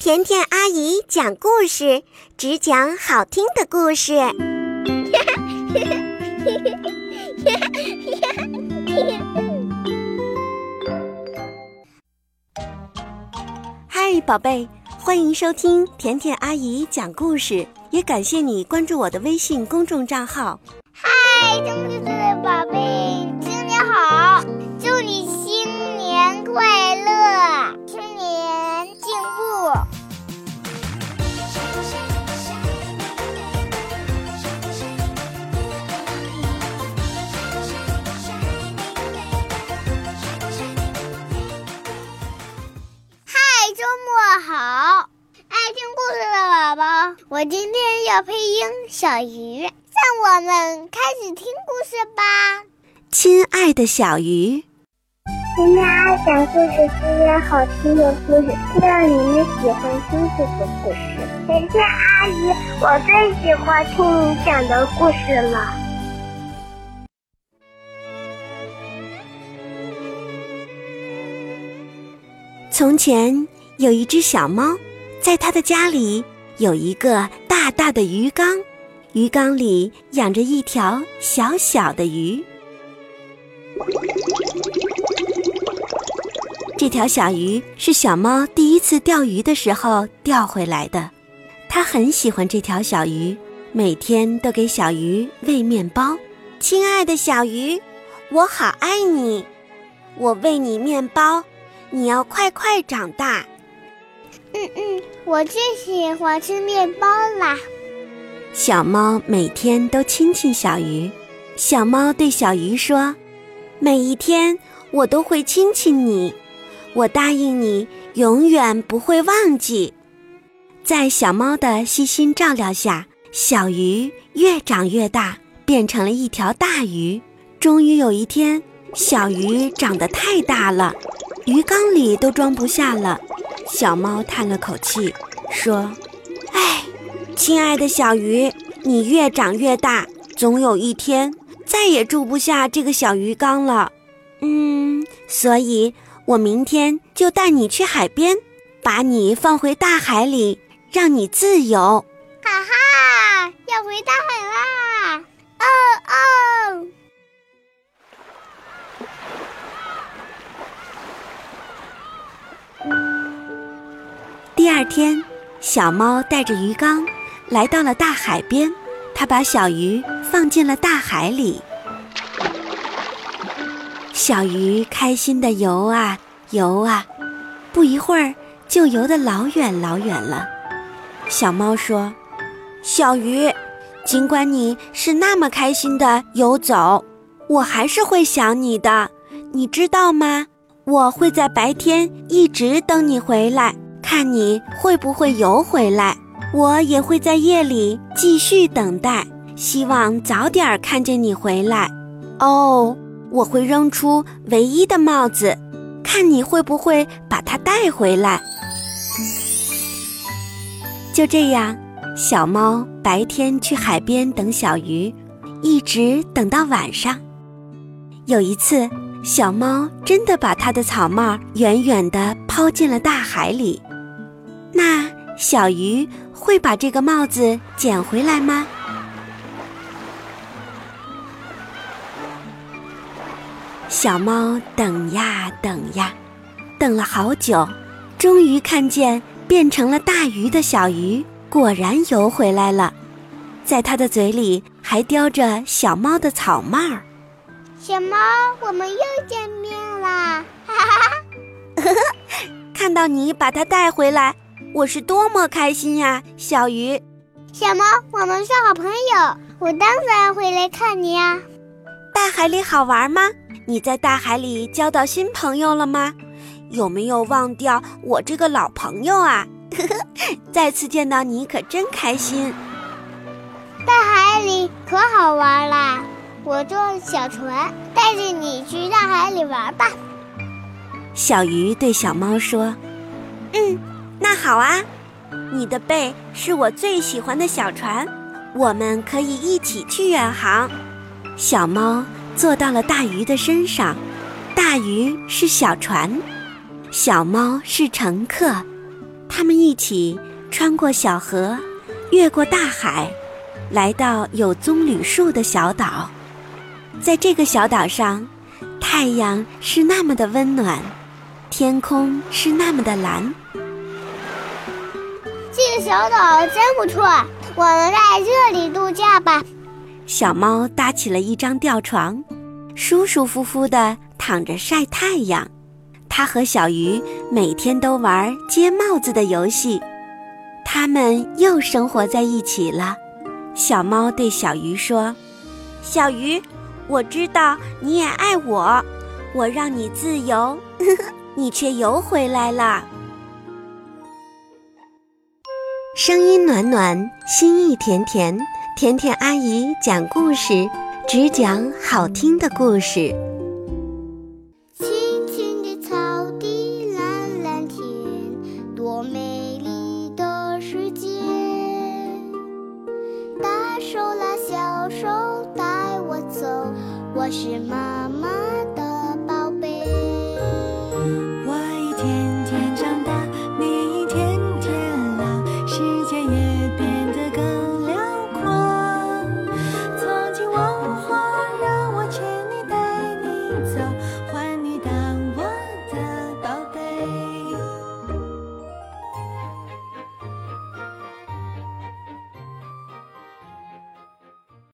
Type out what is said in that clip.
甜甜阿姨讲故事，只讲好听的故事。嗨，宝贝，欢迎收听甜甜阿姨讲故事，也感谢你关注我的微信公众账号。嗨，中秋节的宝我今天要配音小鱼。让我们开始听故事吧。亲爱的小鱼，今天爱讲故事，今天好听的故事，希望你们喜欢听这个故事。甜甜阿姨，我最喜欢听你讲的故事了。从前有一只小猫，在它的家里有一个大大的鱼缸。鱼缸里养着一条小小的鱼，这条小鱼是小猫第一次钓鱼的时候钓回来的。它很喜欢这条小鱼，每天都给小鱼喂面包。亲爱的小鱼，我好爱你，我喂你面包，你要快快长大。嗯嗯，我最喜欢吃面包啦。小猫每天都亲亲小鱼。小猫对小鱼说：“每一天我都会亲亲你，我答应你，永远不会忘记。”在小猫的细心照料下，小鱼越长越大，变成了一条大鱼。终于有一天，小鱼长得太大了，鱼缸里都装不下了。小猫叹了口气，说。亲爱的小鱼，你越长越大，总有一天再也住不下这个小鱼缸了。嗯，所以我明天就带你去海边，把你放回大海里，让你自由。哈哈，要回大海啦！哦哦。第二天，小猫带着鱼缸。来到了大海边，它把小鱼放进了大海里。小鱼开心地游啊游啊，不一会儿就游得老远老远了。小猫说：“小鱼，尽管你是那么开心地游走，我还是会想你的，你知道吗？我会在白天一直等你回来，看你会不会游回来。”我也会在夜里继续等待，希望早点看见你回来。哦，我会扔出唯一的帽子，看你会不会把它带回来。就这样，小猫白天去海边等小鱼，一直等到晚上。有一次，小猫真的把它的草帽远远地抛进了大海里。那小鱼。会把这个帽子捡回来吗？小猫等呀等呀，等了好久，终于看见变成了大鱼的小鱼，果然游回来了，在它的嘴里还叼着小猫的草帽。小猫，我们又见面啦！哈哈哈，看到你把它带回来。我是多么开心呀，小鱼！小猫，我们是好朋友，我当然会来看你呀。大海里好玩吗？你在大海里交到新朋友了吗？有没有忘掉我这个老朋友啊？呵呵，再次见到你可真开心。大海里可好玩啦！我坐小船带着你去大海里玩吧。小鱼对小猫说：“嗯。”那好啊，你的背是我最喜欢的小船，我们可以一起去远航。小猫坐到了大鱼的身上，大鱼是小船，小猫是乘客，他们一起穿过小河，越过大海，来到有棕榈树的小岛。在这个小岛上，太阳是那么的温暖，天空是那么的蓝。这个小岛真不错，我们在这里度假吧。小猫搭起了一张吊床，舒舒服服地躺着晒太阳。它和小鱼每天都玩接帽子的游戏，他们又生活在一起了。小猫对小鱼说：“小鱼，我知道你也爱我，我让你自由，你却游回来了。”声音暖暖，心意甜甜。甜甜阿姨讲故事，只讲好听的故事。青青的草地，蓝蓝天，多美丽的世界。大手拉小手，带我走，我是妈妈。